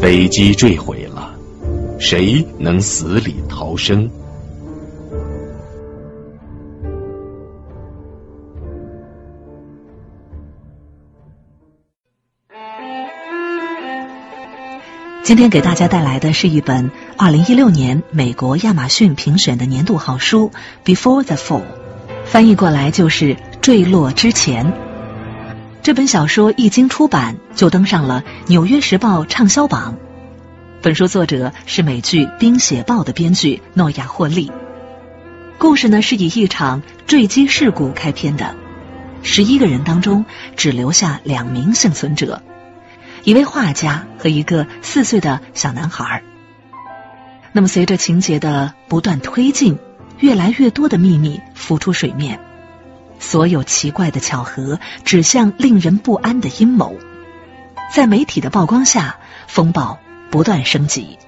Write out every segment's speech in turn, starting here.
飞机坠毁了，谁能死里逃生？今天给大家带来的是一本二零一六年美国亚马逊评选的年度好书《Before the Fall》，翻译过来就是“坠落之前”。这本小说一经出版就登上了《纽约时报》畅销榜。本书作者是美剧《冰血暴》的编剧诺亚·霍利。故事呢是以一场坠机事故开篇的，十一个人当中只留下两名幸存者。一位画家和一个四岁的小男孩。那么，随着情节的不断推进，越来越多的秘密浮出水面，所有奇怪的巧合指向令人不安的阴谋。在媒体的曝光下，风暴不断升级。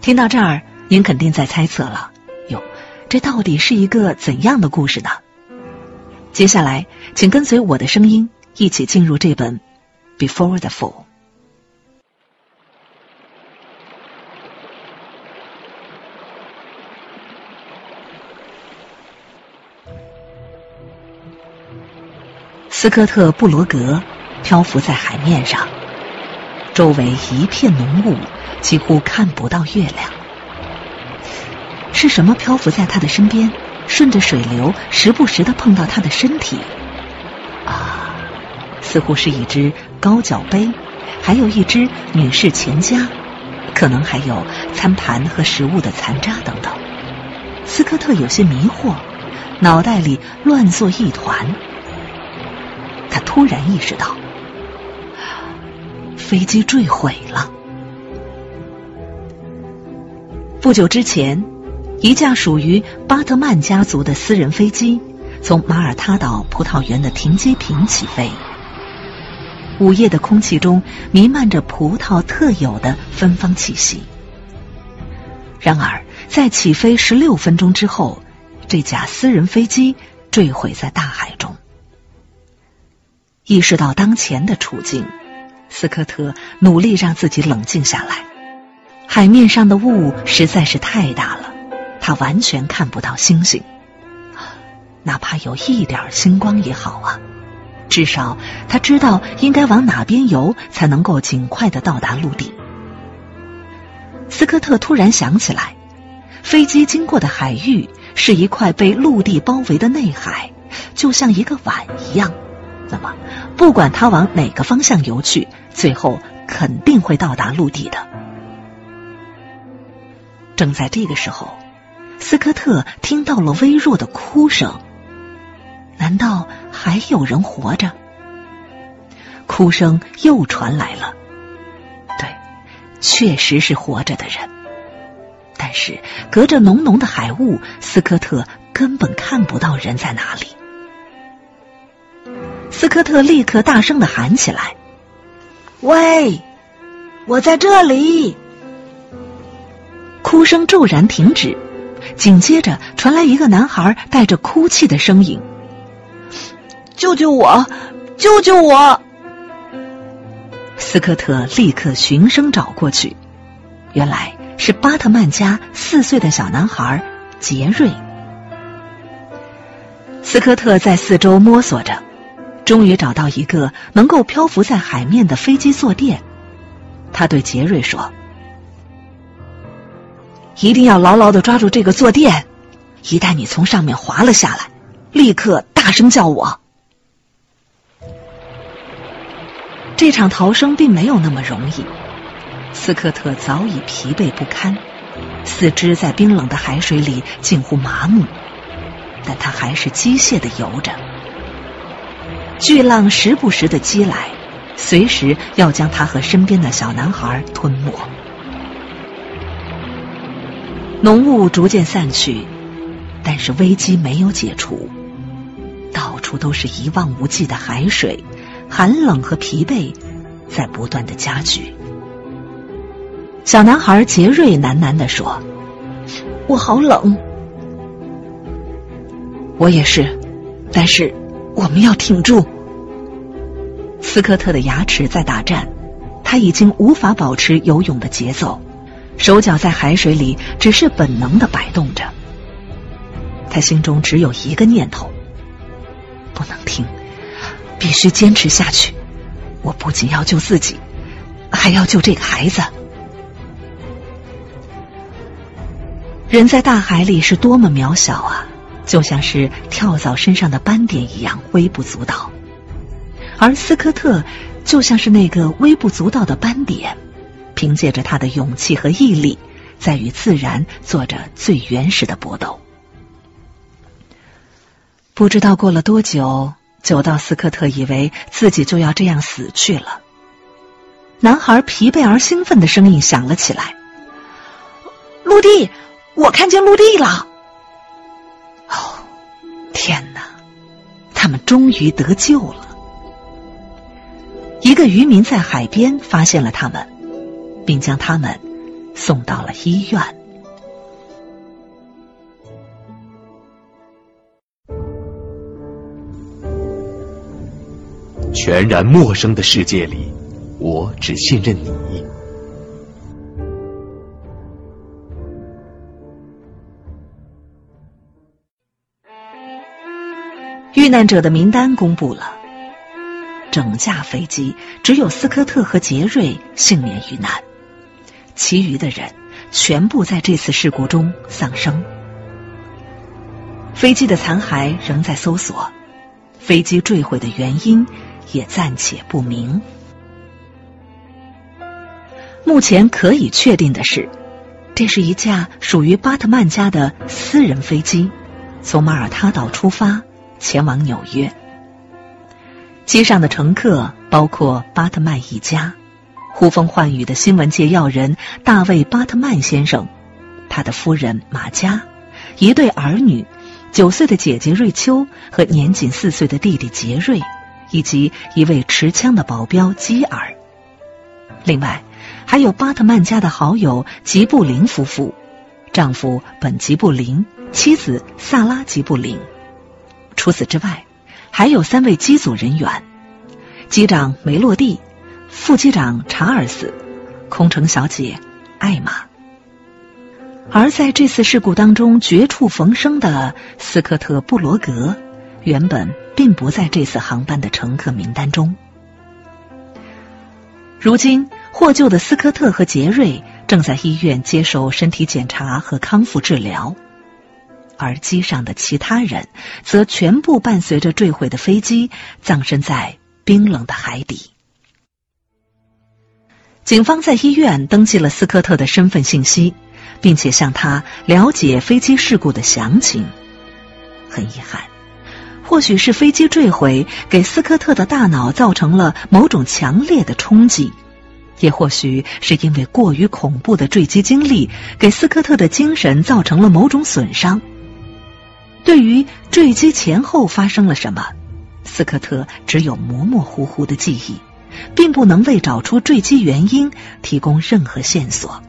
听到这儿，您肯定在猜测了：哟，这到底是一个怎样的故事呢？接下来，请跟随我的声音，一起进入这本。Before the fall，斯科特·布罗格漂浮在海面上，周围一片浓雾，几乎看不到月亮。是什么漂浮在他的身边，顺着水流，时不时的碰到他的身体？啊，似乎是一只。高脚杯，还有一只女士钱夹，可能还有餐盘和食物的残渣等等。斯科特有些迷惑，脑袋里乱作一团。突然意识到，飞机坠毁了。不久之前，一架属于巴特曼家族的私人飞机从马耳他岛葡萄园的停机坪起飞。午夜的空气中弥漫着葡萄特有的芬芳气息。然而，在起飞十六分钟之后，这架私人飞机坠毁在大海。意识到当前的处境，斯科特努力让自己冷静下来。海面上的雾实在是太大了，他完全看不到星星，哪怕有一点星光也好啊。至少他知道应该往哪边游才能够尽快的到达陆地。斯科特突然想起来，飞机经过的海域是一块被陆地包围的内海，就像一个碗一样。那么，不管他往哪个方向游去，最后肯定会到达陆地的。正在这个时候，斯科特听到了微弱的哭声。难道还有人活着？哭声又传来了。对，确实是活着的人。但是隔着浓浓的海雾，斯科特根本看不到人在哪里。斯科特立刻大声的喊起来：“喂，我在这里！”哭声骤然停止，紧接着传来一个男孩带着哭泣的声音。救救我！救救我！斯科特立刻循声找过去，原来是巴特曼家四岁的小男孩杰瑞。斯科特在四周摸索着，终于找到一个能够漂浮在海面的飞机坐垫。他对杰瑞说：“一定要牢牢的抓住这个坐垫，一旦你从上面滑了下来，立刻大声叫我。”这场逃生并没有那么容易，斯科特早已疲惫不堪，四肢在冰冷的海水里近乎麻木，但他还是机械的游着。巨浪时不时的击来，随时要将他和身边的小男孩吞没。浓雾逐渐散去，但是危机没有解除，到处都是一望无际的海水。寒冷和疲惫在不断的加剧。小男孩杰瑞喃喃的说：“我好冷。”我也是，但是我们要挺住。斯科特的牙齿在打颤，他已经无法保持游泳的节奏，手脚在海水里只是本能的摆动着。他心中只有一个念头：不能停，必须坚持下去。我不仅要救自己，还要救这个孩子。人在大海里是多么渺小啊，就像是跳蚤身上的斑点一样微不足道。而斯科特就像是那个微不足道的斑点，凭借着他的勇气和毅力，在与自然做着最原始的搏斗。不知道过了多久，久到斯科特以为自己就要这样死去了。男孩疲惫而兴奋的声音响了起来：“陆地！”我看见陆地了！哦，天哪！他们终于得救了。一个渔民在海边发现了他们，并将他们送到了医院。全然陌生的世界里，我只信任你。遇难者的名单公布了，整架飞机只有斯科特和杰瑞幸免于难，其余的人全部在这次事故中丧生。飞机的残骸仍在搜索，飞机坠毁的原因也暂且不明。目前可以确定的是，这是一架属于巴特曼家的私人飞机，从马耳他岛出发。前往纽约，机上的乘客包括巴特曼一家，呼风唤雨的新闻界要人大卫·巴特曼先生，他的夫人马佳，一对儿女，九岁的姐姐瑞秋和年仅四岁的弟弟杰瑞，以及一位持枪的保镖基尔。另外，还有巴特曼家的好友吉布林夫妇，丈夫本吉布林，妻子萨拉吉布林。除此之外，还有三位机组人员：机长梅洛蒂、副机长查尔斯、空乘小姐艾玛。而在这次事故当中绝处逢生的斯科特·布罗格，原本并不在这次航班的乘客名单中。如今获救的斯科特和杰瑞正在医院接受身体检查和康复治疗。而机上的其他人则全部伴随着坠毁的飞机葬身在冰冷的海底。警方在医院登记了斯科特的身份信息，并且向他了解飞机事故的详情。很遗憾，或许是飞机坠毁给斯科特的大脑造成了某种强烈的冲击，也或许是因为过于恐怖的坠机经历给斯科特的精神造成了某种损伤。对于坠机前后发生了什么，斯科特只有模模糊糊的记忆，并不能为找出坠机原因提供任何线索。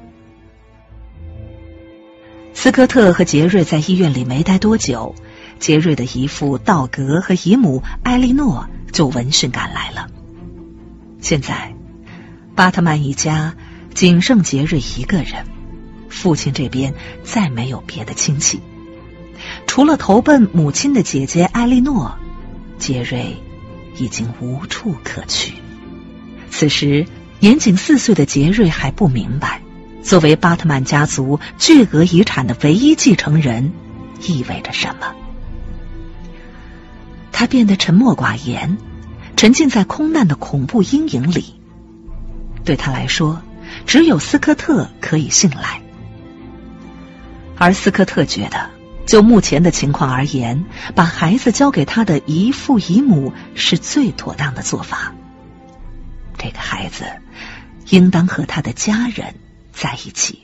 斯科特和杰瑞在医院里没待多久，杰瑞的姨父道格和姨母艾莉诺就闻讯赶来了。现在，巴特曼一家仅剩杰瑞一个人，父亲这边再没有别的亲戚。除了投奔母亲的姐姐艾莉诺，杰瑞已经无处可去。此时，年仅四岁的杰瑞还不明白，作为巴特曼家族巨额遗产的唯一继承人意味着什么。他变得沉默寡言，沉浸在空难的恐怖阴影里。对他来说，只有斯科特可以信赖，而斯科特觉得。就目前的情况而言，把孩子交给他的姨父姨母是最妥当的做法。这个孩子应当和他的家人在一起。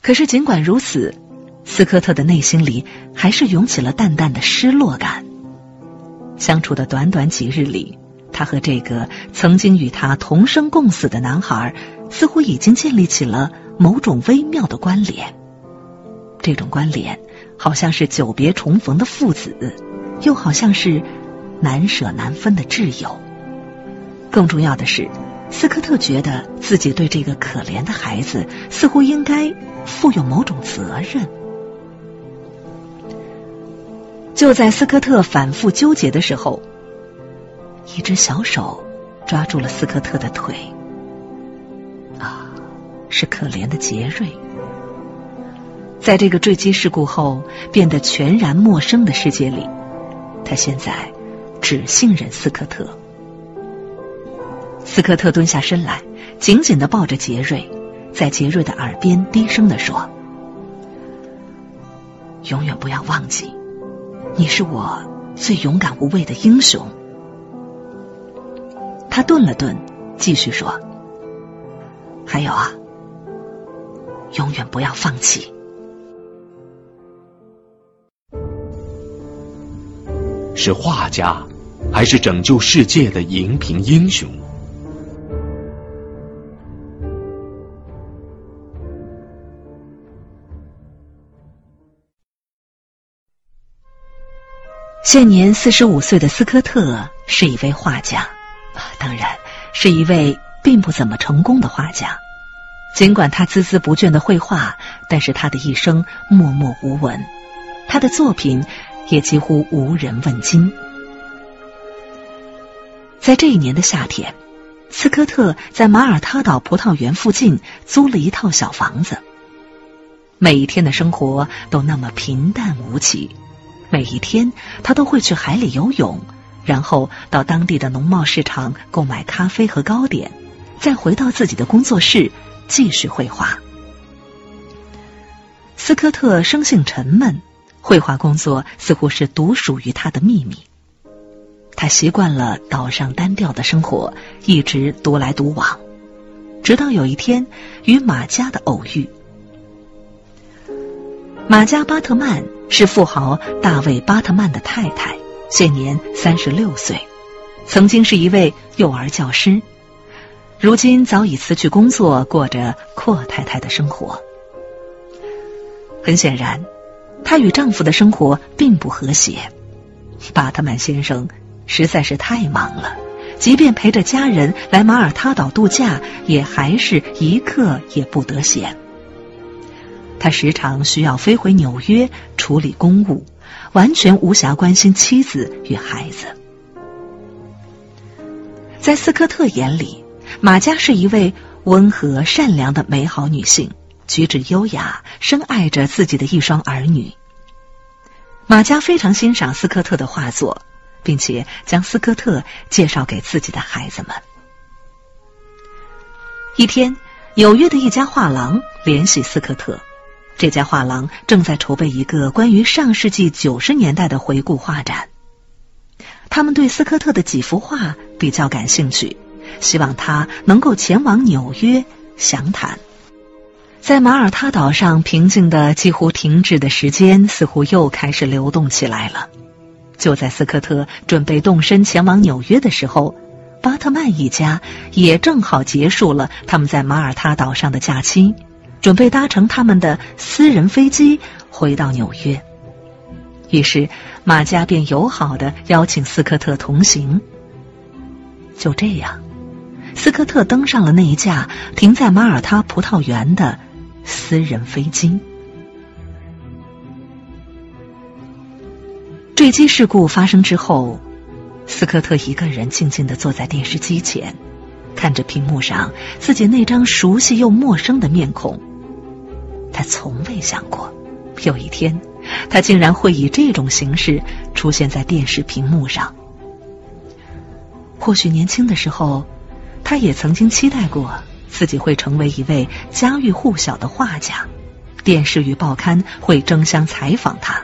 可是，尽管如此，斯科特的内心里还是涌起了淡淡的失落感。相处的短短几日里，他和这个曾经与他同生共死的男孩，似乎已经建立起了某种微妙的关联。这种关联，好像是久别重逢的父子，又好像是难舍难分的挚友。更重要的是，斯科特觉得自己对这个可怜的孩子似乎应该负有某种责任。就在斯科特反复纠结的时候，一只小手抓住了斯科特的腿。啊，是可怜的杰瑞。在这个坠机事故后变得全然陌生的世界里，他现在只信任斯科特。斯科特蹲下身来，紧紧的抱着杰瑞，在杰瑞的耳边低声的说：“永远不要忘记。”你是我最勇敢无畏的英雄。他顿了顿，继续说：“还有啊，永远不要放弃。”是画家，还是拯救世界的荧屏英雄？现年四十五岁的斯科特是一位画家，当然是一位并不怎么成功的画家。尽管他孜孜不倦的绘画，但是他的一生默默无闻，他的作品也几乎无人问津。在这一年的夏天，斯科特在马耳他岛葡萄园附近租了一套小房子。每一天的生活都那么平淡无奇。每一天，他都会去海里游泳，然后到当地的农贸市场购买咖啡和糕点，再回到自己的工作室继续绘画。斯科特生性沉闷，绘画工作似乎是独属于他的秘密。他习惯了岛上单调的生活，一直独来独往，直到有一天与马加的偶遇。马加巴特曼是富豪大卫巴特曼的太太，现年三十六岁，曾经是一位幼儿教师，如今早已辞去工作，过着阔太太的生活。很显然，她与丈夫的生活并不和谐。巴特曼先生实在是太忙了，即便陪着家人来马耳他岛度假，也还是一刻也不得闲。他时常需要飞回纽约处理公务，完全无暇关心妻子与孩子。在斯科特眼里，马佳是一位温和善良的美好女性，举止优雅，深爱着自己的一双儿女。马佳非常欣赏斯科特的画作，并且将斯科特介绍给自己的孩子们。一天，纽约的一家画廊联系斯科特。这家画廊正在筹备一个关于上世纪九十年代的回顾画展，他们对斯科特的几幅画比较感兴趣，希望他能够前往纽约详谈。在马耳他岛上，平静的几乎停止的时间似乎又开始流动起来了。就在斯科特准备动身前往纽约的时候，巴特曼一家也正好结束了他们在马耳他岛上的假期。准备搭乘他们的私人飞机回到纽约，于是马家便友好的邀请斯科特同行。就这样，斯科特登上了那一架停在马耳他葡萄园的私人飞机。坠机事故发生之后，斯科特一个人静静的坐在电视机前，看着屏幕上自己那张熟悉又陌生的面孔。他从未想过，有一天，他竟然会以这种形式出现在电视屏幕上。或许年轻的时候，他也曾经期待过自己会成为一位家喻户晓的画家，电视与报刊会争相采访他，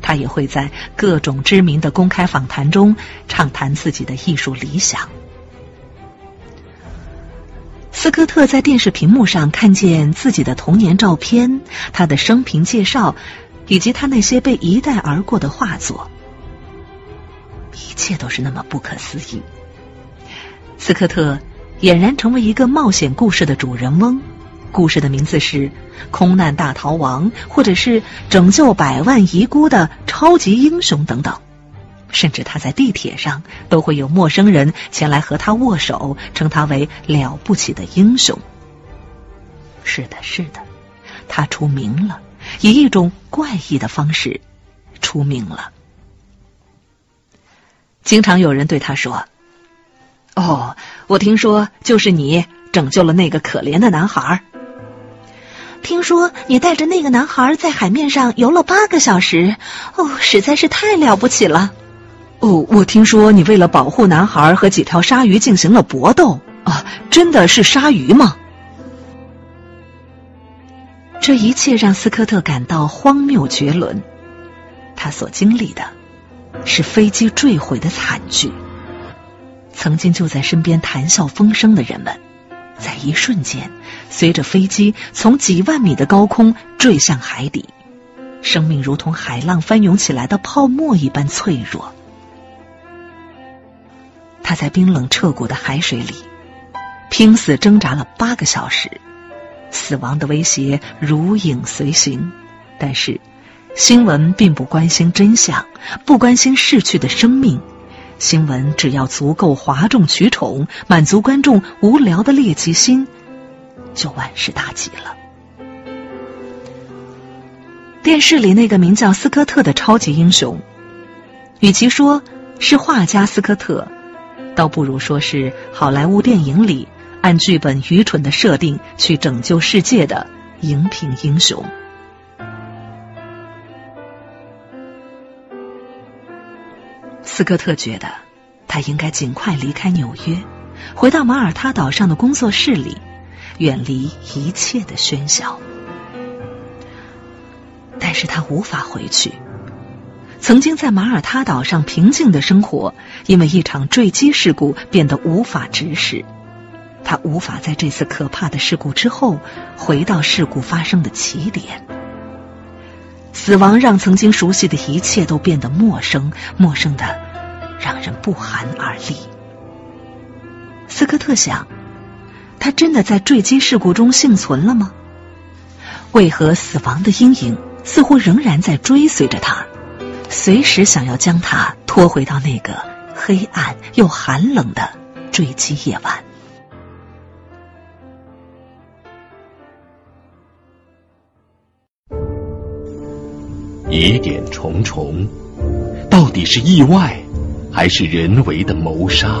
他也会在各种知名的公开访谈中畅谈自己的艺术理想。斯科特在电视屏幕上看见自己的童年照片、他的生平介绍，以及他那些被一带而过的画作，一切都是那么不可思议。斯科特俨然成为一个冒险故事的主人翁，故事的名字是《空难大逃亡》，或者是《拯救百万遗孤的超级英雄》等等，甚至他在地铁上都会有陌生人前来和他握手，称他为了不起的英雄。是的，是的，他出名了，以一种怪异的方式出名了。经常有人对他说：“哦，我听说就是你拯救了那个可怜的男孩。听说你带着那个男孩在海面上游了八个小时，哦，实在是太了不起了。哦，我听说你为了保护男孩和几条鲨鱼进行了搏斗啊，真的是鲨鱼吗？”这一切让斯科特感到荒谬绝伦。他所经历的是飞机坠毁的惨剧。曾经就在身边谈笑风生的人们，在一瞬间，随着飞机从几万米的高空坠向海底，生命如同海浪翻涌起来的泡沫一般脆弱。他在冰冷彻骨的海水里拼死挣扎了八个小时。死亡的威胁如影随形，但是新闻并不关心真相，不关心逝去的生命。新闻只要足够哗众取宠，满足观众无聊的猎奇心，就万事大吉了。电视里那个名叫斯科特的超级英雄，与其说是画家斯科特，倒不如说是好莱坞电影里。按剧本愚蠢的设定去拯救世界的荧屏英雄，斯科特觉得他应该尽快离开纽约，回到马耳他岛上的工作室里，远离一切的喧嚣。但是他无法回去。曾经在马耳他岛上平静的生活，因为一场坠机事故变得无法直视。他无法在这次可怕的事故之后回到事故发生的起点。死亡让曾经熟悉的一切都变得陌生，陌生的让人不寒而栗。斯科特想，他真的在坠机事故中幸存了吗？为何死亡的阴影似乎仍然在追随着他，随时想要将他拖回到那个黑暗又寒冷的坠机夜晚？疑点重重，到底是意外还是人为的谋杀？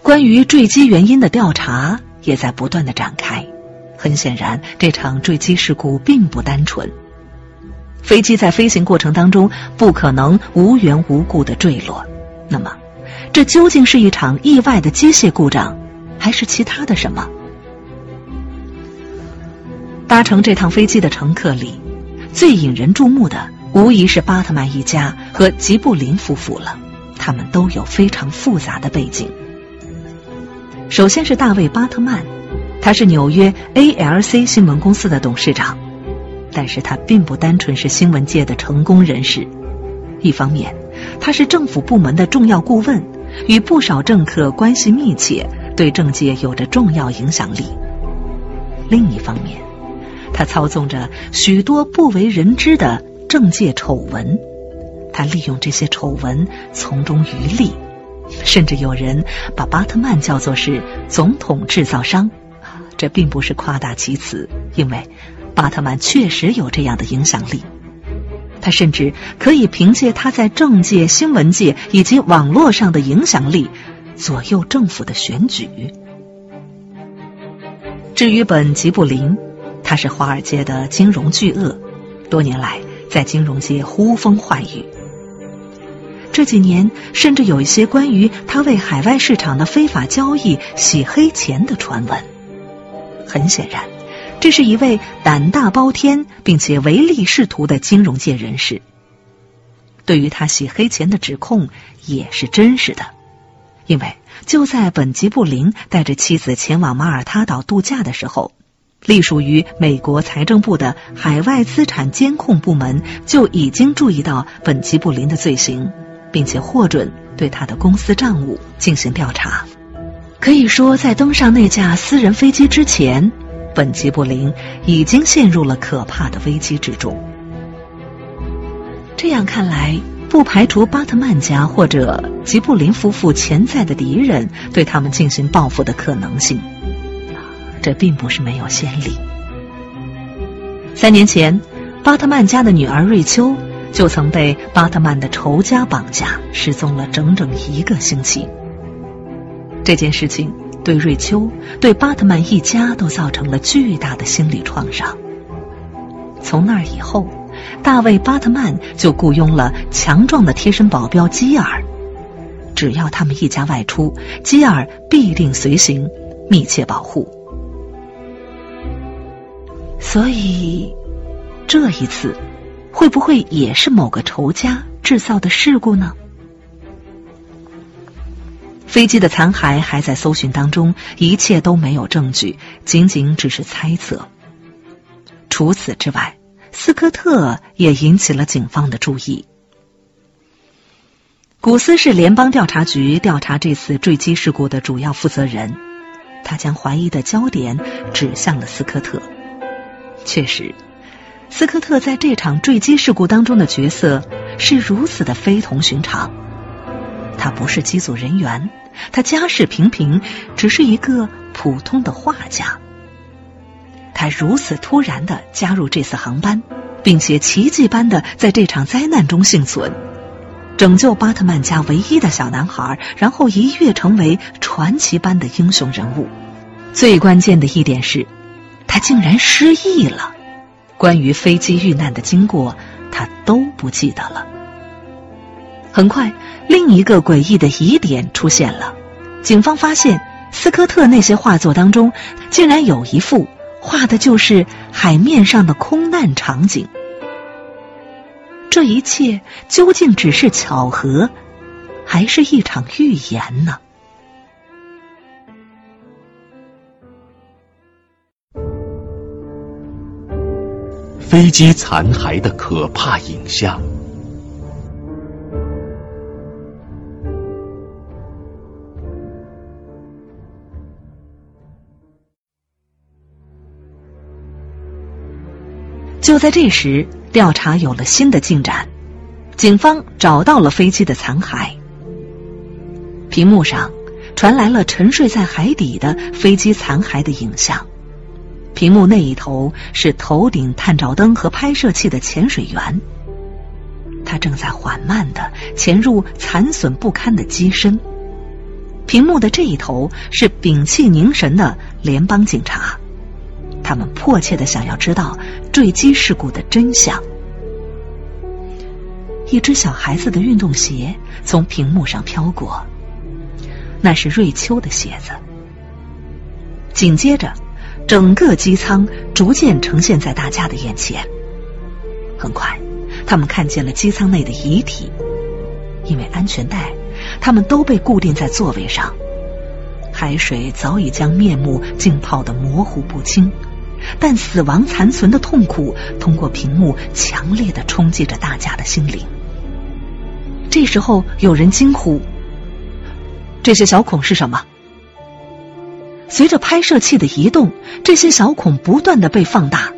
关于坠机原因的调查也在不断的展开。很显然，这场坠机事故并不单纯。飞机在飞行过程当中不可能无缘无故的坠落。那么？这究竟是一场意外的机械故障，还是其他的什么？搭乘这趟飞机的乘客里，最引人注目的无疑是巴特曼一家和吉布林夫妇了。他们都有非常复杂的背景。首先是大卫·巴特曼，他是纽约 ALC 新闻公司的董事长，但是他并不单纯是新闻界的成功人士。一方面，他是政府部门的重要顾问。与不少政客关系密切，对政界有着重要影响力。另一方面，他操纵着许多不为人知的政界丑闻，他利用这些丑闻从中渔利，甚至有人把巴特曼叫做是“总统制造商”，这并不是夸大其词，因为巴特曼确实有这样的影响力。他甚至可以凭借他在政界、新闻界以及网络上的影响力，左右政府的选举。至于本吉布林，他是华尔街的金融巨鳄，多年来在金融界呼风唤雨。这几年，甚至有一些关于他为海外市场的非法交易洗黑钱的传闻。很显然。这是一位胆大包天并且唯利是图的金融界人士。对于他洗黑钱的指控也是真实的，因为就在本吉布林带着妻子前往马耳他岛度假的时候，隶属于美国财政部的海外资产监控部门就已经注意到本吉布林的罪行，并且获准对他的公司账务进行调查。可以说，在登上那架私人飞机之前。本吉布林已经陷入了可怕的危机之中。这样看来，不排除巴特曼家或者吉布林夫妇潜在的敌人对他们进行报复的可能性。这并不是没有先例。三年前，巴特曼家的女儿瑞秋就曾被巴特曼的仇家绑架，失踪了整整一个星期。这件事情对瑞秋、对巴特曼一家都造成了巨大的心理创伤。从那以后，大卫·巴特曼就雇佣了强壮的贴身保镖基尔，只要他们一家外出，基尔必定随行，密切保护。所以，这一次会不会也是某个仇家制造的事故呢？飞机的残骸还在搜寻当中，一切都没有证据，仅仅只是猜测。除此之外，斯科特也引起了警方的注意。古斯是联邦调查局调查这次坠机事故的主要负责人，他将怀疑的焦点指向了斯科特。确实，斯科特在这场坠机事故当中的角色是如此的非同寻常。他不是机组人员，他家世平平，只是一个普通的画家。他如此突然的加入这次航班，并且奇迹般的在这场灾难中幸存，拯救巴特曼家唯一的小男孩，然后一跃成为传奇般的英雄人物。最关键的一点是。他竟然失忆了，关于飞机遇难的经过，他都不记得了。很快，另一个诡异的疑点出现了：警方发现斯科特那些画作当中，竟然有一幅画的就是海面上的空难场景。这一切究竟只是巧合，还是一场预言呢？飞机残骸的可怕影像。就在这时，调查有了新的进展，警方找到了飞机的残骸。屏幕上传来了沉睡在海底的飞机残骸的影像。屏幕那一头是头顶探照灯和拍摄器的潜水员，他正在缓慢的潜入残损不堪的机身。屏幕的这一头是屏气凝神的联邦警察，他们迫切的想要知道坠机事故的真相。一只小孩子的运动鞋从屏幕上飘过，那是瑞秋的鞋子。紧接着。整个机舱逐渐呈现在大家的眼前。很快，他们看见了机舱内的遗体。因为安全带，他们都被固定在座位上。海水早已将面目浸泡的模糊不清，但死亡残存的痛苦通过屏幕强烈的冲击着大家的心灵。这时候，有人惊呼：“这些小孔是什么？”随着拍摄器的移动，这些小孔不断的被放大，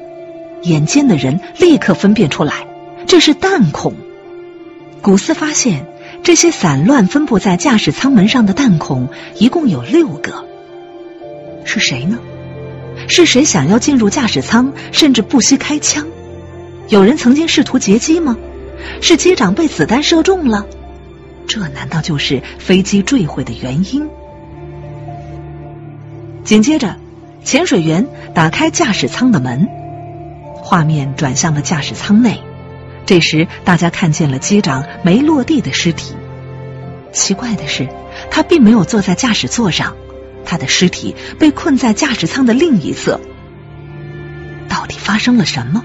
眼尖的人立刻分辨出来，这是弹孔。古斯发现，这些散乱分布在驾驶舱门上的弹孔一共有六个。是谁呢？是谁想要进入驾驶舱，甚至不惜开枪？有人曾经试图劫机吗？是机长被子弹射中了？这难道就是飞机坠毁的原因？紧接着，潜水员打开驾驶舱的门，画面转向了驾驶舱内。这时，大家看见了机长没落地的尸体。奇怪的是，他并没有坐在驾驶座上，他的尸体被困在驾驶舱的另一侧。到底发生了什么？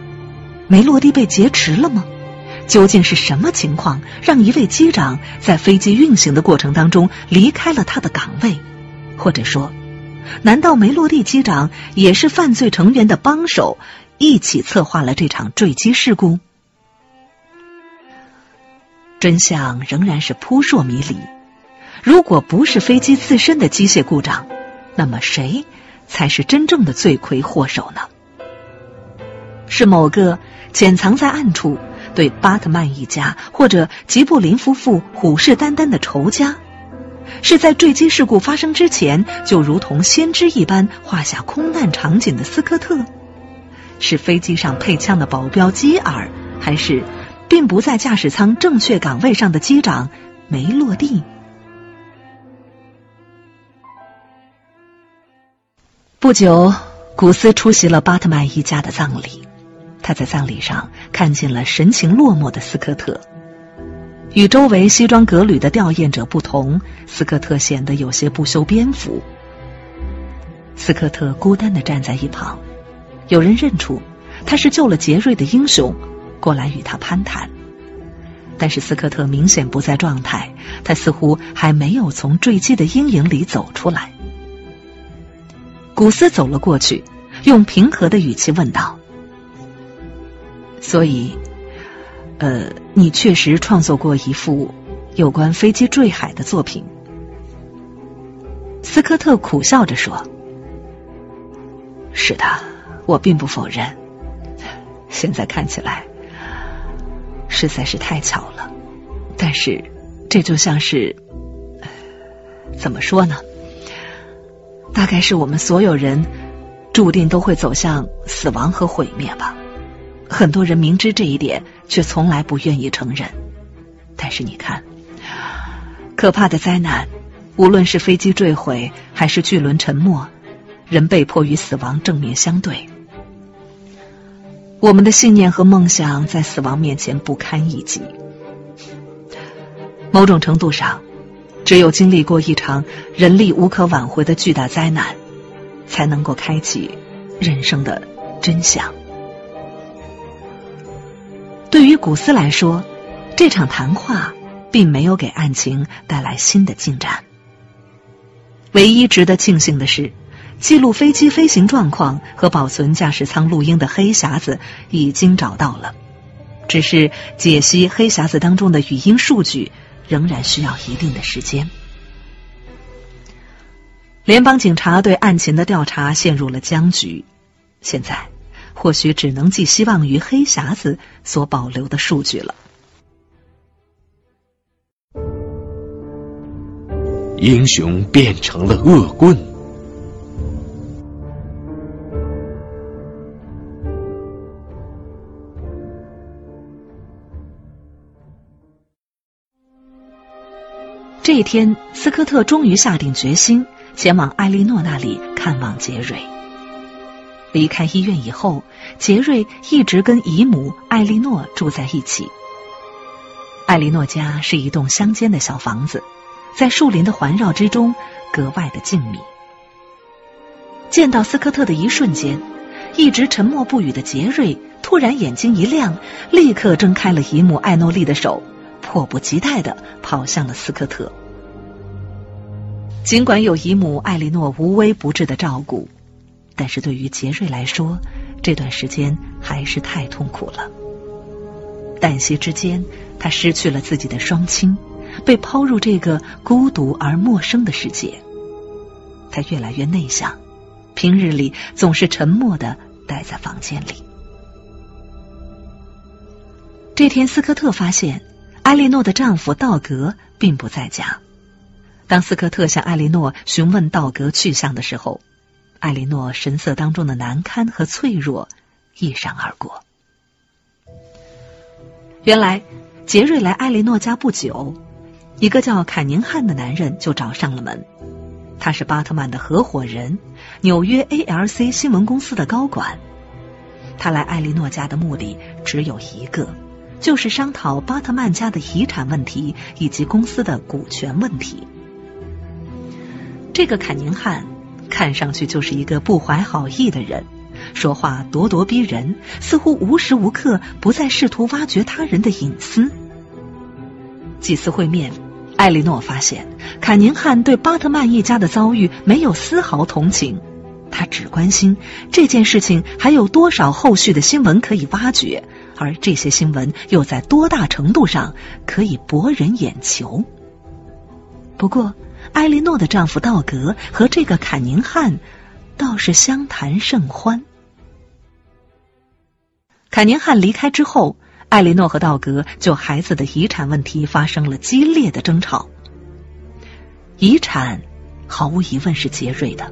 梅洛蒂被劫持了吗？究竟是什么情况让一位机长在飞机运行的过程当中离开了他的岗位？或者说？难道梅洛蒂机长也是犯罪成员的帮手，一起策划了这场坠机事故？真相仍然是扑朔迷离。如果不是飞机自身的机械故障，那么谁才是真正的罪魁祸首呢？是某个潜藏在暗处对巴特曼一家或者吉布林夫妇虎视眈眈的仇家？是在坠机事故发生之前就如同先知一般画下空难场景的斯科特？是飞机上配枪的保镖基尔，还是并不在驾驶舱正确岗位上的机长梅洛蒂？不久，古斯出席了巴特曼一家的葬礼。他在葬礼上看见了神情落寞的斯科特。与周围西装革履的吊唁者不同，斯科特显得有些不修边幅。斯科特孤单的站在一旁，有人认出他是救了杰瑞的英雄，过来与他攀谈。但是斯科特明显不在状态，他似乎还没有从坠机的阴影里走出来。古斯走了过去，用平和的语气问道：“所以。”呃，你确实创作过一幅有关飞机坠海的作品。斯科特苦笑着说：“是的，我并不否认。现在看起来实在是太巧了，但是这就像是怎么说呢？大概是我们所有人注定都会走向死亡和毁灭吧。很多人明知这一点。”却从来不愿意承认。但是你看，可怕的灾难，无论是飞机坠毁还是巨轮沉没，人被迫与死亡正面相对。我们的信念和梦想在死亡面前不堪一击。某种程度上，只有经历过一场人力无可挽回的巨大灾难，才能够开启人生的真相。对于古斯来说，这场谈话并没有给案情带来新的进展。唯一值得庆幸的是，记录飞机飞行状况和保存驾驶舱录音的黑匣子已经找到了，只是解析黑匣子当中的语音数据仍然需要一定的时间。联邦警察对案情的调查陷入了僵局，现在。或许只能寄希望于黑匣子所保留的数据了。英雄变成了恶棍。这一天，斯科特终于下定决心前往艾莉诺那里看望杰瑞。离开医院以后，杰瑞一直跟姨母艾莉诺住在一起。艾莉诺家是一栋乡间的小房子，在树林的环绕之中，格外的静谧。见到斯科特的一瞬间，一直沉默不语的杰瑞突然眼睛一亮，立刻挣开了姨母艾诺丽的手，迫不及待的跑向了斯科特。尽管有姨母艾莉诺无微不至的照顾。但是对于杰瑞来说，这段时间还是太痛苦了。旦夕之间，他失去了自己的双亲，被抛入这个孤独而陌生的世界。他越来越内向，平日里总是沉默的待在房间里。这天，斯科特发现艾莉诺的丈夫道格并不在家。当斯科特向艾莉诺询问道格去向的时候，艾莉诺神色当中的难堪和脆弱一闪而过。原来，杰瑞来艾莉诺家不久，一个叫坎宁汉的男人就找上了门。他是巴特曼的合伙人，纽约 ALC 新闻公司的高管。他来艾莉诺家的目的只有一个，就是商讨巴特曼家的遗产问题以及公司的股权问题。这个坎宁汉。看上去就是一个不怀好意的人，说话咄咄逼人，似乎无时无刻不在试图挖掘他人的隐私。几次会面，艾莉诺发现坎宁汉对巴特曼一家的遭遇没有丝毫同情，他只关心这件事情还有多少后续的新闻可以挖掘，而这些新闻又在多大程度上可以博人眼球。不过。艾莉诺的丈夫道格和这个坎宁汉倒是相谈甚欢。坎宁汉离开之后，艾莉诺和道格就孩子的遗产问题发生了激烈的争吵。遗产毫无疑问是杰瑞的，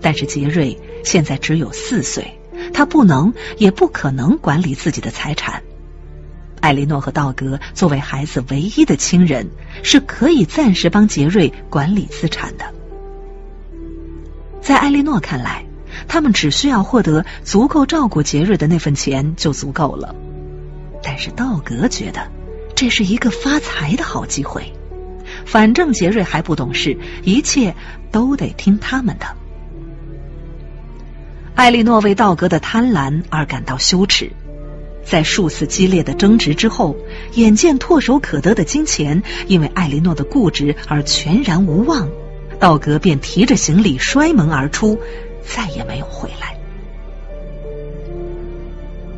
但是杰瑞现在只有四岁，他不能也不可能管理自己的财产。艾莉诺和道格作为孩子唯一的亲人，是可以暂时帮杰瑞管理资产的。在艾莉诺看来，他们只需要获得足够照顾杰瑞的那份钱就足够了。但是道格觉得这是一个发财的好机会，反正杰瑞还不懂事，一切都得听他们的。艾莉诺为道格的贪婪而感到羞耻。在数次激烈的争执之后，眼见唾手可得的金钱因为艾莉诺的固执而全然无望，道格便提着行李摔门而出，再也没有回来。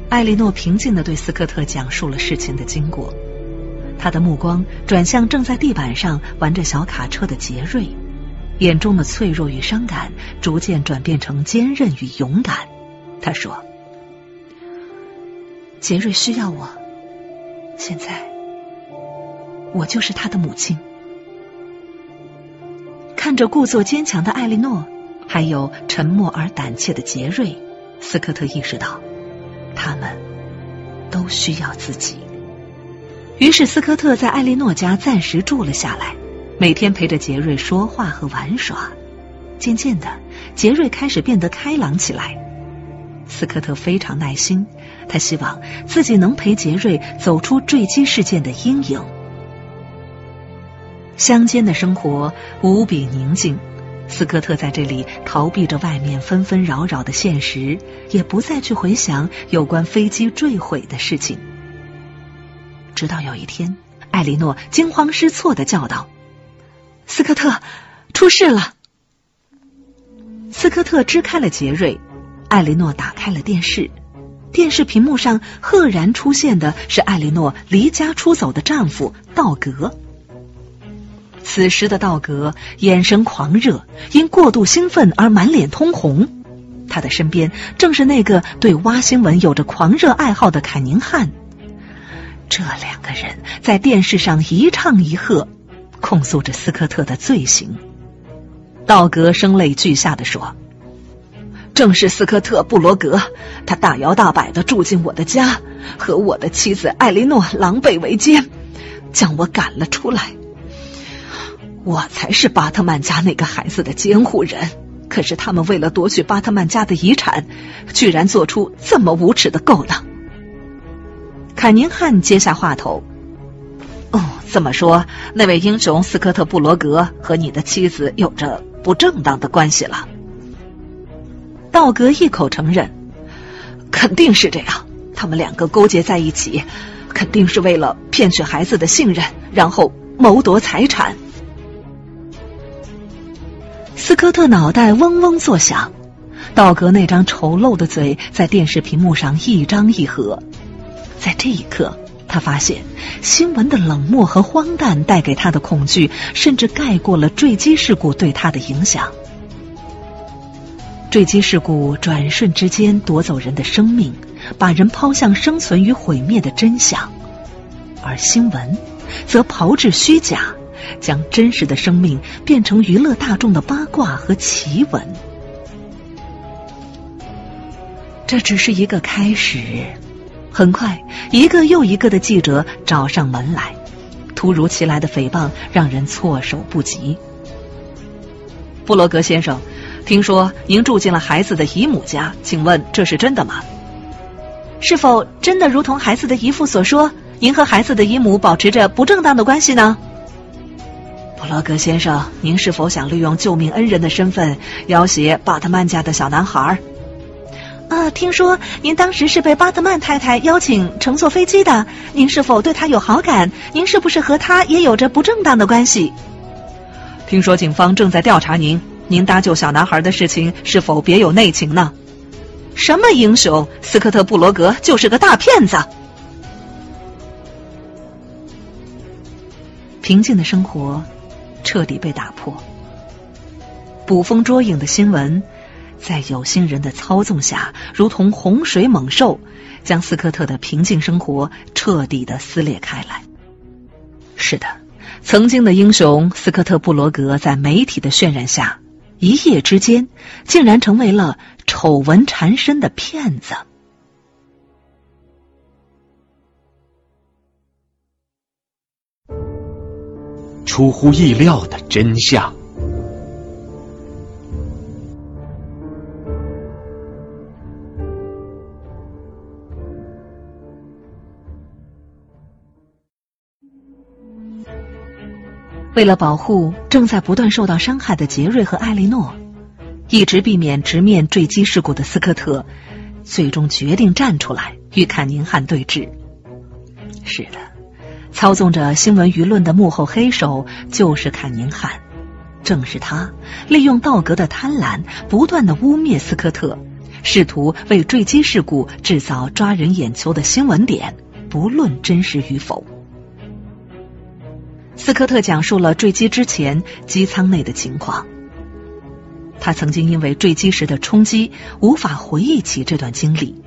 艾莉诺平静的对斯科特讲述了事情的经过，他的目光转向正在地板上玩着小卡车的杰瑞，眼中的脆弱与伤感逐渐转变成坚韧与勇敢。他说。杰瑞需要我，现在我就是他的母亲。看着故作坚强的艾莉诺，还有沉默而胆怯的杰瑞，斯科特意识到，他们都需要自己。于是斯科特在艾莉诺家暂时住了下来，每天陪着杰瑞说话和玩耍。渐渐的，杰瑞开始变得开朗起来。斯科特非常耐心，他希望自己能陪杰瑞走出坠机事件的阴影。乡间的生活无比宁静，斯科特在这里逃避着外面纷纷扰扰的现实，也不再去回想有关飞机坠毁的事情。直到有一天，艾莉诺惊慌失措的叫道：“斯科特，出事了！”斯科特支开了杰瑞。艾莉诺打开了电视，电视屏幕上赫然出现的是艾莉诺离家出走的丈夫道格。此时的道格眼神狂热，因过度兴奋而满脸通红。他的身边正是那个对挖新闻有着狂热爱好的凯宁汉。这两个人在电视上一唱一和，控诉着斯科特的罪行。道格声泪俱下的说。正是斯科特·布罗格，他大摇大摆的住进我的家，和我的妻子艾莉诺狼狈为奸，将我赶了出来。我才是巴特曼家那个孩子的监护人，可是他们为了夺取巴特曼家的遗产，居然做出这么无耻的勾当。凯宁汉接下话头：“哦，这么说，那位英雄斯科特·布罗格和你的妻子有着不正当的关系了。”道格一口承认，肯定是这样。他们两个勾结在一起，肯定是为了骗取孩子的信任，然后谋夺财产。斯科特脑袋嗡嗡作响，道格那张丑陋的嘴在电视屏幕上一张一合。在这一刻，他发现新闻的冷漠和荒诞带给他的恐惧，甚至盖过了坠机事故对他的影响。坠机事故转瞬之间夺走人的生命，把人抛向生存与毁灭的真相；而新闻则炮制虚假，将真实的生命变成娱乐大众的八卦和奇闻。这只是一个开始，很快一个又一个的记者找上门来，突如其来的诽谤让人措手不及。布罗格先生。听说您住进了孩子的姨母家，请问这是真的吗？是否真的如同孩子的姨父所说，您和孩子的姨母保持着不正当的关系呢？布洛格先生，您是否想利用救命恩人的身份要挟巴特曼家的小男孩？啊，听说您当时是被巴特曼太太邀请乘坐飞机的，您是否对他有好感？您是不是和他也有着不正当的关系？听说警方正在调查您。您搭救小男孩的事情是否别有内情呢？什么英雄？斯科特·布罗格就是个大骗子。平静的生活彻底被打破。捕风捉影的新闻在有心人的操纵下，如同洪水猛兽，将斯科特的平静生活彻底的撕裂开来。是的，曾经的英雄斯科特·布罗格，在媒体的渲染下，一夜之间竟然成为了丑闻缠身的骗子。出乎意料的真相。为了保护正在不断受到伤害的杰瑞和艾莉诺，一直避免直面坠机事故的斯科特，最终决定站出来与坎宁汉对峙。是的，操纵着新闻舆论的幕后黑手就是坎宁汉，正是他利用道格的贪婪，不断的污蔑斯科特，试图为坠机事故制造抓人眼球的新闻点，不论真实与否。斯科特讲述了坠机之前机舱内的情况。他曾经因为坠机时的冲击无法回忆起这段经历，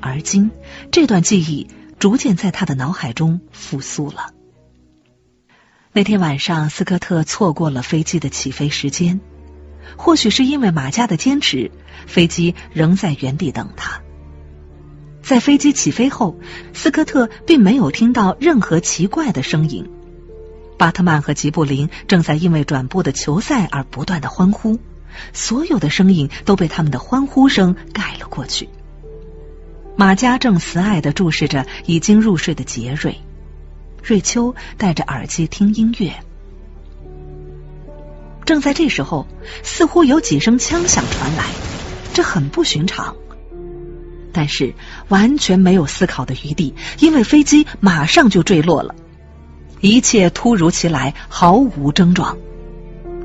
而今这段记忆逐渐在他的脑海中复苏了。那天晚上，斯科特错过了飞机的起飞时间，或许是因为马加的坚持，飞机仍在原地等他。在飞机起飞后，斯科特并没有听到任何奇怪的声音。巴特曼和吉布林正在因为转播的球赛而不断的欢呼，所有的声音都被他们的欢呼声盖了过去。马加正慈爱的注视着已经入睡的杰瑞，瑞秋戴着耳机听音乐。正在这时候，似乎有几声枪响传来，这很不寻常，但是完全没有思考的余地，因为飞机马上就坠落了。一切突如其来，毫无征状。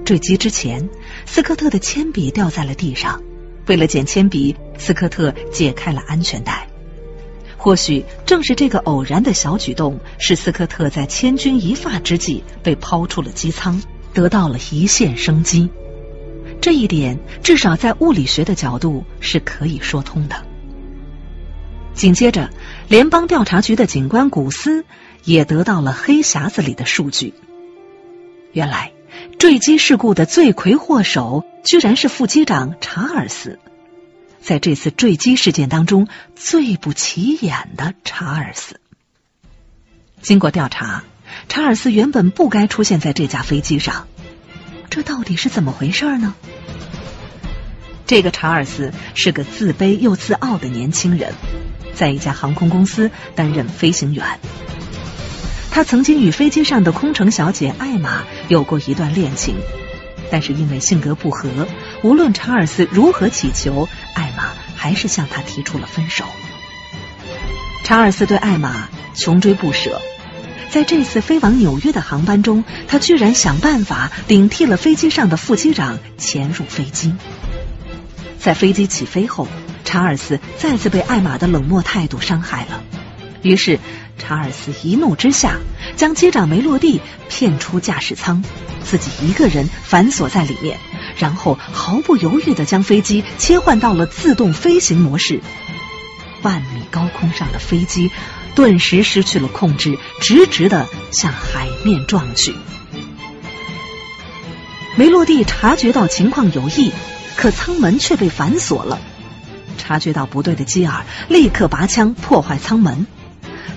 坠机之前，斯科特的铅笔掉在了地上。为了捡铅笔，斯科特解开了安全带。或许正是这个偶然的小举动，使斯科特在千钧一发之际被抛出了机舱，得到了一线生机。这一点至少在物理学的角度是可以说通的。紧接着，联邦调查局的警官古斯。也得到了黑匣子里的数据。原来，坠机事故的罪魁祸首居然是副机长查尔斯。在这次坠机事件当中，最不起眼的查尔斯。经过调查，查尔斯原本不该出现在这架飞机上。这到底是怎么回事呢？这个查尔斯是个自卑又自傲的年轻人，在一家航空公司担任飞行员。他曾经与飞机上的空乘小姐艾玛有过一段恋情，但是因为性格不合，无论查尔斯如何乞求，艾玛还是向他提出了分手。查尔斯对艾玛穷追不舍，在这次飞往纽约的航班中，他居然想办法顶替了飞机上的副机长潜入飞机。在飞机起飞后，查尔斯再次被艾玛的冷漠态度伤害了，于是。查尔斯一怒之下，将机长梅洛蒂骗出驾驶舱，自己一个人反锁在里面，然后毫不犹豫的将飞机切换到了自动飞行模式。万米高空上的飞机顿时失去了控制，直直的向海面撞去。梅洛蒂察觉到情况有异，可舱门却被反锁了。察觉到不对的基尔立刻拔枪破坏舱门。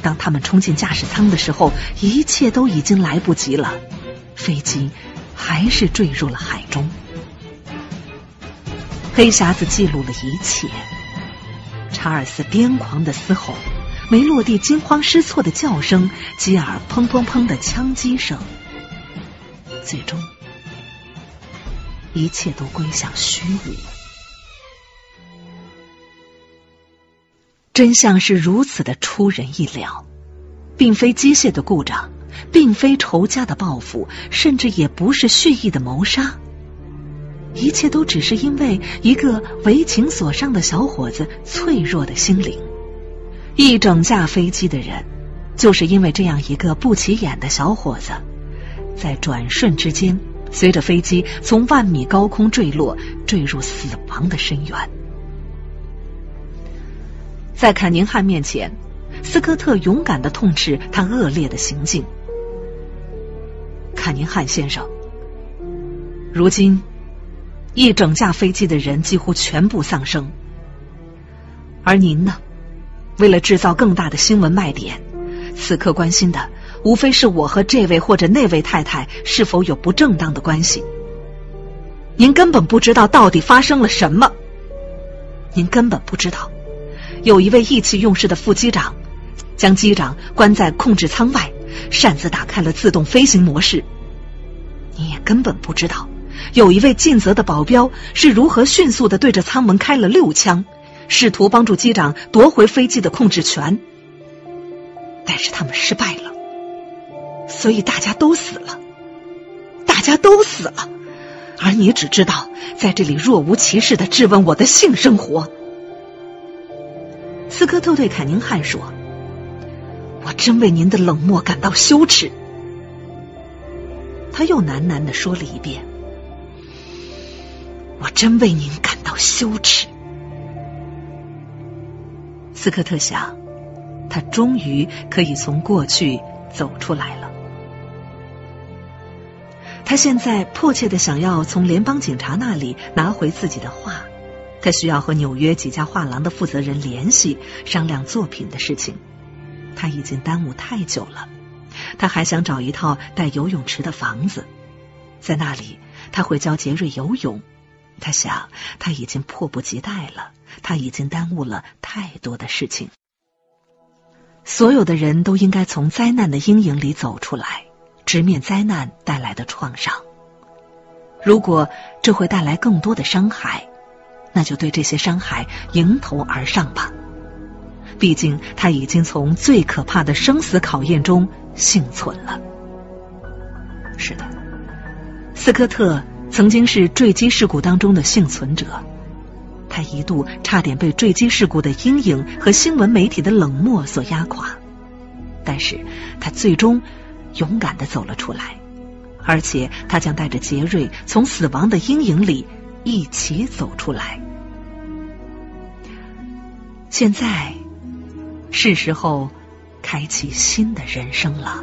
当他们冲进驾驶舱的时候，一切都已经来不及了，飞机还是坠入了海中。黑匣子记录了一切：查尔斯癫狂的嘶吼，梅洛蒂惊慌失措的叫声，吉尔砰砰砰的枪击声。最终，一切都归向虚无。真相是如此的出人意料，并非机械的故障，并非仇家的报复，甚至也不是蓄意的谋杀。一切都只是因为一个为情所伤的小伙子脆弱的心灵。一整架飞机的人，就是因为这样一个不起眼的小伙子，在转瞬之间随着飞机从万米高空坠落，坠入死亡的深渊。在坎宁汉面前，斯科特勇敢的痛斥他恶劣的行径。坎宁汉先生，如今一整架飞机的人几乎全部丧生，而您呢？为了制造更大的新闻卖点，此刻关心的无非是我和这位或者那位太太是否有不正当的关系。您根本不知道到底发生了什么，您根本不知道。有一位意气用事的副机长，将机长关在控制舱外，擅自打开了自动飞行模式。你也根本不知道，有一位尽责的保镖是如何迅速的对着舱门开了六枪，试图帮助机长夺回飞机的控制权。但是他们失败了，所以大家都死了，大家都死了，而你只知道在这里若无其事的质问我的性生活。斯科特对凯宁汉说：“我真为您的冷漠感到羞耻。”他又喃喃的说了一遍：“我真为您感到羞耻。”斯科特想，他终于可以从过去走出来了。他现在迫切的想要从联邦警察那里拿回自己的画。他需要和纽约几家画廊的负责人联系，商量作品的事情。他已经耽误太久了。他还想找一套带游泳池的房子，在那里他会教杰瑞游泳。他想他已经迫不及待了。他已经耽误了太多的事情。所有的人都应该从灾难的阴影里走出来，直面灾难带来的创伤。如果这会带来更多的伤害。那就对这些伤害迎头而上吧。毕竟他已经从最可怕的生死考验中幸存了。是的，斯科特曾经是坠机事故当中的幸存者，他一度差点被坠机事故的阴影和新闻媒体的冷漠所压垮，但是他最终勇敢的走了出来，而且他将带着杰瑞从死亡的阴影里。一起走出来。现在是时候开启新的人生了。